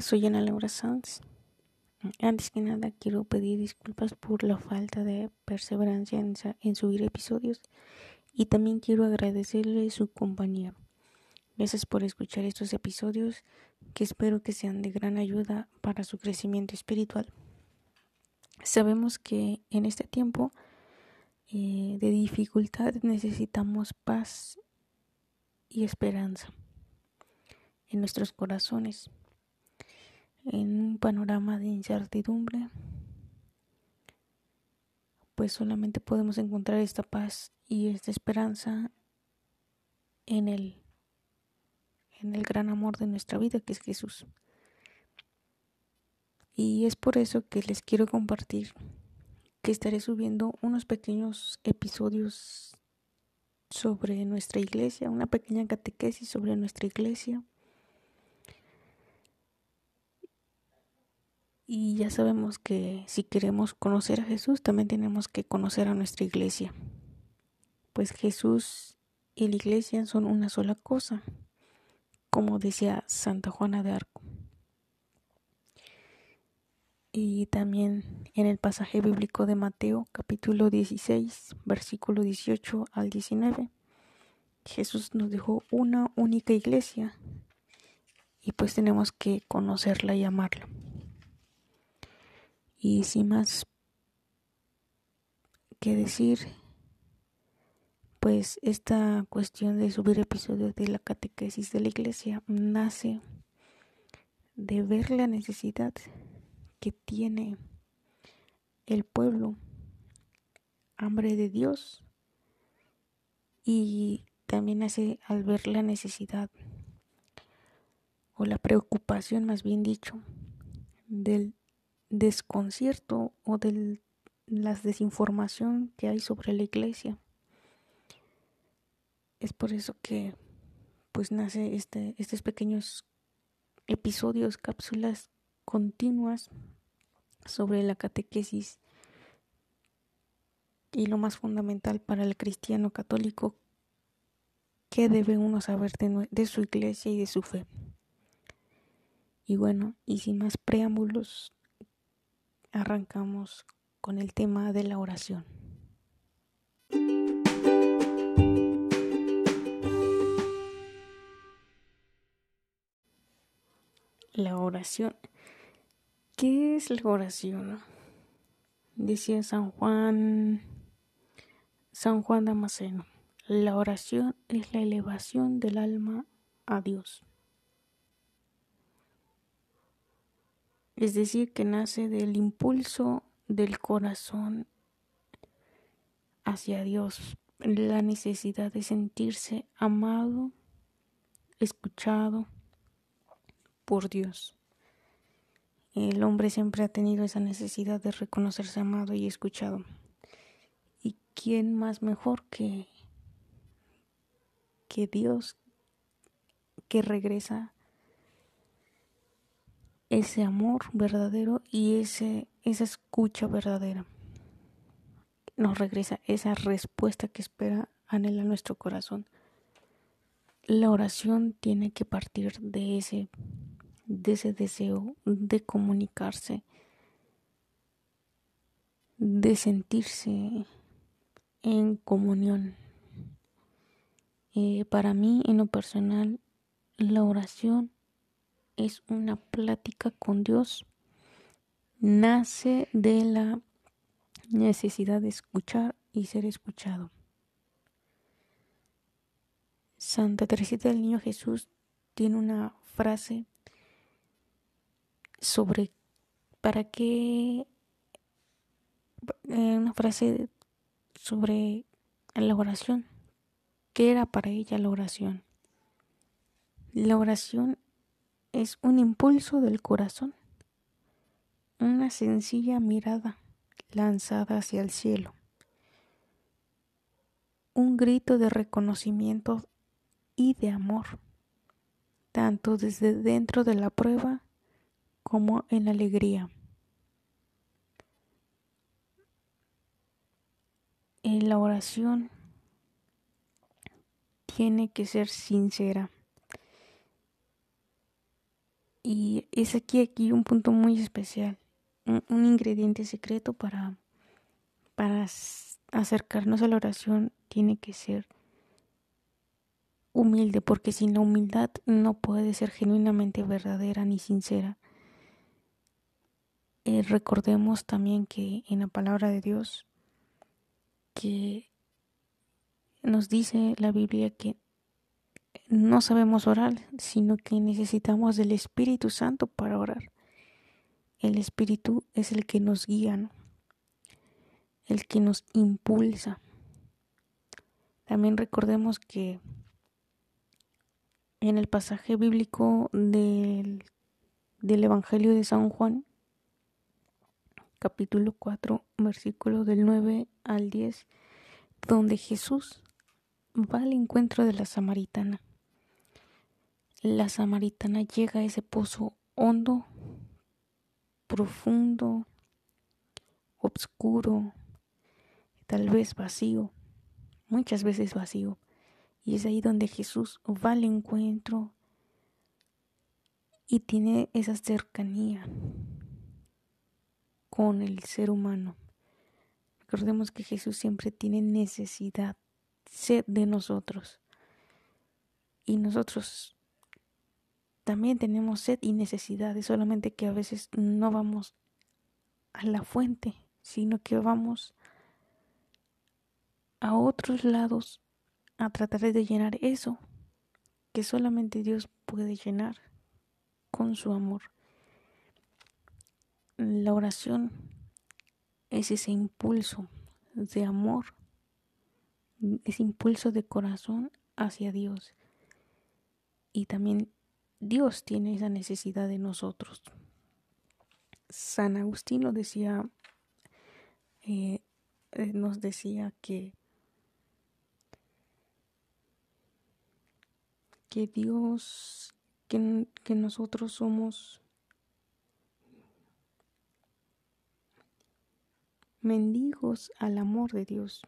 Soy Ana Laura Sanz. Antes que nada quiero pedir disculpas por la falta de perseverancia en, subir episodios y también quiero agradecerle su compañía. Gracias por escuchar estos episodios que espero que sean de gran ayuda para su crecimiento espiritual. Sabemos que en este tiempo eh, de dificultad necesitamos paz y esperanza en nuestros corazones en un panorama de incertidumbre, pues solamente podemos encontrar esta paz y esta esperanza en el en el gran amor de nuestra vida que es Jesús. Y es por eso que les quiero compartir que estaré subiendo unos pequeños episodios sobre nuestra iglesia, una pequeña catequesis sobre nuestra iglesia Y ya sabemos que si queremos conocer a Jesús, también tenemos que conocer a nuestra iglesia. Pues Jesús y la iglesia son una sola cosa, como decía Santa Juana de Arco. Y también en el pasaje bíblico de Mateo capítulo 16, versículo 18 al 19, Jesús nos dejó una única iglesia y pues tenemos que conocerla y amarla. Y sin más que decir, pues esta cuestión de subir episodios de la catequesis de la iglesia nace de ver la necesidad que tiene el pueblo, hambre de Dios, y también nace al ver la necesidad o la preocupación, más bien dicho, del desconcierto o de la desinformación que hay sobre la iglesia. Es por eso que pues nace este, estos pequeños episodios, cápsulas continuas sobre la catequesis y lo más fundamental para el cristiano católico, que debe uno saber de su iglesia y de su fe. Y bueno, y sin más preámbulos, arrancamos con el tema de la oración. La oración. ¿Qué es la oración? Decía San Juan San Juan Damasceno. La oración es la elevación del alma a Dios. Es decir, que nace del impulso del corazón hacia Dios, la necesidad de sentirse amado, escuchado por Dios. El hombre siempre ha tenido esa necesidad de reconocerse amado y escuchado. ¿Y quién más mejor que, que Dios que regresa ese amor verdadero y ese, esa escucha verdadera. Nos regresa esa respuesta que espera, anhela nuestro corazón. La oración tiene que partir de ese, de ese deseo de comunicarse, de sentirse en comunión. Eh, para mí, en lo personal, la oración es una plática con Dios. Nace de la necesidad de escuchar y ser escuchado. Santa Teresita del Niño Jesús tiene una frase sobre para qué eh, una frase sobre la oración. ¿Qué era para ella la oración? La oración es un impulso del corazón, una sencilla mirada lanzada hacia el cielo, un grito de reconocimiento y de amor, tanto desde dentro de la prueba como en alegría. En la oración tiene que ser sincera Y es aquí, aquí un punto muy especial, un, ingrediente secreto para, para acercarnos a la oración tiene que ser humilde, porque sin la humildad no puede ser genuinamente verdadera ni sincera. Eh, recordemos también que en la palabra de Dios, que nos dice la Biblia que no sabemos orar, sino que necesitamos del Espíritu Santo para orar. El Espíritu es el que nos guía, el que nos impulsa. También recordemos que en el pasaje bíblico del, del Evangelio de San Juan, capítulo 4, versículo del 9 al 10, donde Jesús va al encuentro de la samaritana. La samaritana llega a ese pozo hondo, profundo, oscuro, tal vez vacío, muchas veces vacío. Y es ahí donde Jesús va al encuentro y tiene esa cercanía con el ser humano. Recordemos que Jesús siempre tiene necesidad, sed de nosotros. Y nosotros también tenemos sed y necesidades, solamente que a veces no vamos a la fuente, sino que vamos a otros lados a tratar de llenar eso que solamente Dios puede llenar con su amor. La oración es ese impulso de amor, ese impulso de corazón hacia Dios. Y también Dios tiene esa necesidad de nosotros. San Agustino decía, eh, eh, nos decía que que Dios, que, que nosotros somos mendigos al amor de Dios.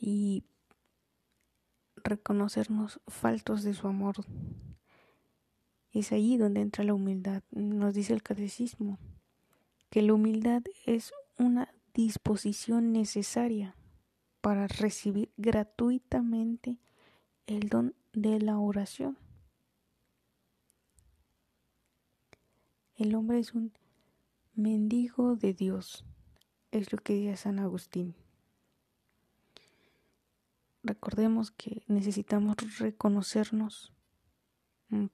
Y reconocernos faltos de su amor. Es ahí donde entra la humildad. Nos dice el catecismo que la humildad es una disposición necesaria para recibir gratuitamente el don de la oración. El hombre es un mendigo de Dios, es lo que dice San Agustín. Recordemos que necesitamos reconocernos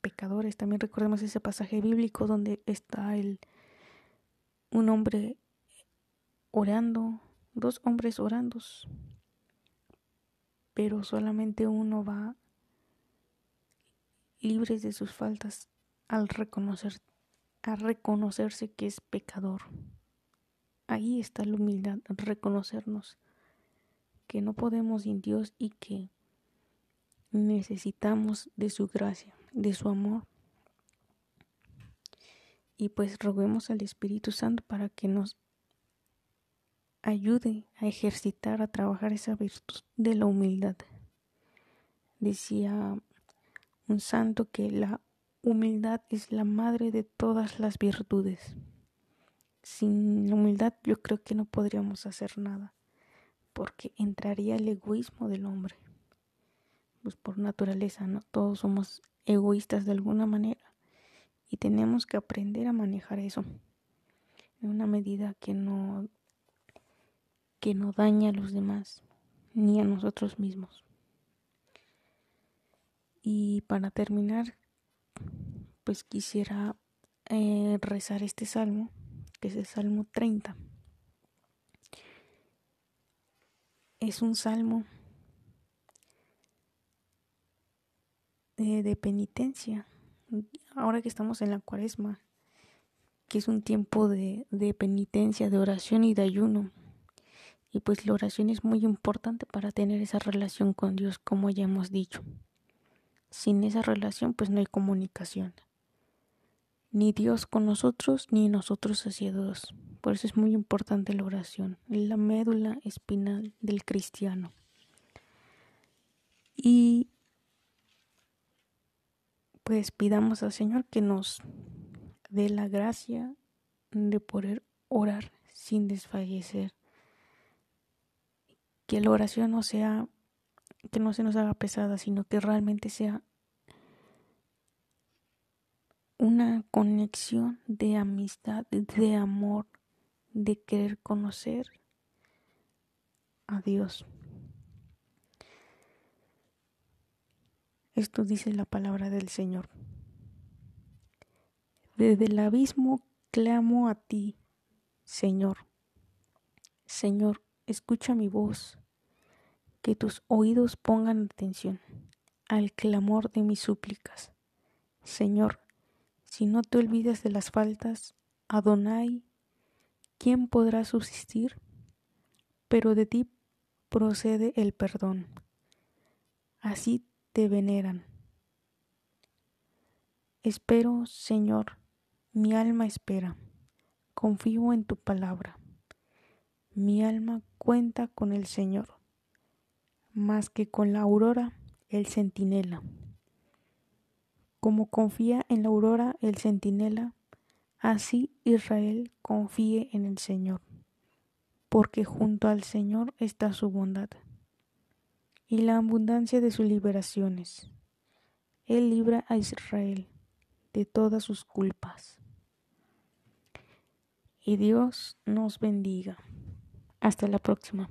pecadores. También recordemos ese pasaje bíblico donde está el un hombre orando, dos hombres orando, pero solamente uno va libre de sus faltas al reconocer a reconocerse que es pecador. Ahí está la humildad, reconocernos que no podemos sin Dios y que necesitamos de su gracia, de su amor. Y pues roguemos al Espíritu Santo para que nos ayude a ejercitar, a trabajar esa virtud de la humildad. Decía un santo que la humildad es la madre de todas las virtudes. Sin la humildad yo creo que no podríamos hacer nada, porque entraría el egoísmo del hombre. Pues por naturaleza, ¿no? Todos somos egoístas de alguna manera y tenemos que aprender a manejar eso en una medida que no que no daña a los demás ni a nosotros mismos. Y para terminar, pues quisiera eh, rezar este salmo, que es el Salmo 30. Es un salmo de penitencia. Ahora que estamos en la cuaresma, que es un tiempo de, penitencia, de oración y de ayuno. Y pues la oración es muy importante para tener esa relación con Dios, como ya hemos dicho. Sin esa relación, pues no hay comunicación. Ni Dios con nosotros, ni nosotros hacia Dios. Por eso es muy importante la oración, la médula espinal del cristiano. Y pues pidamos al Señor que nos dé la gracia de poder orar sin desfallecer. Que la oración no sea, que no se nos haga pesada, sino que realmente sea una conexión de amistad, de amor, de querer conocer a Dios. Esto dice la palabra del Señor. Desde el abismo clamo a ti, Señor. Señor, escucha mi voz, que tus oídos pongan atención al clamor de mis súplicas. Señor, si no te olvidas de las faltas, Adonai, ¿quién podrá subsistir? Pero de ti procede el perdón. Así te veneran. Espero, Señor, mi alma espera, confío en tu palabra. Mi alma cuenta con el Señor, más que con la aurora el centinela. Como confía en la aurora el centinela, así Israel confíe en el Señor, porque junto al Señor está su bondad y la abundancia de sus liberaciones. Él libra a Israel de todas sus culpas. Y Dios nos bendiga. Hasta la próxima.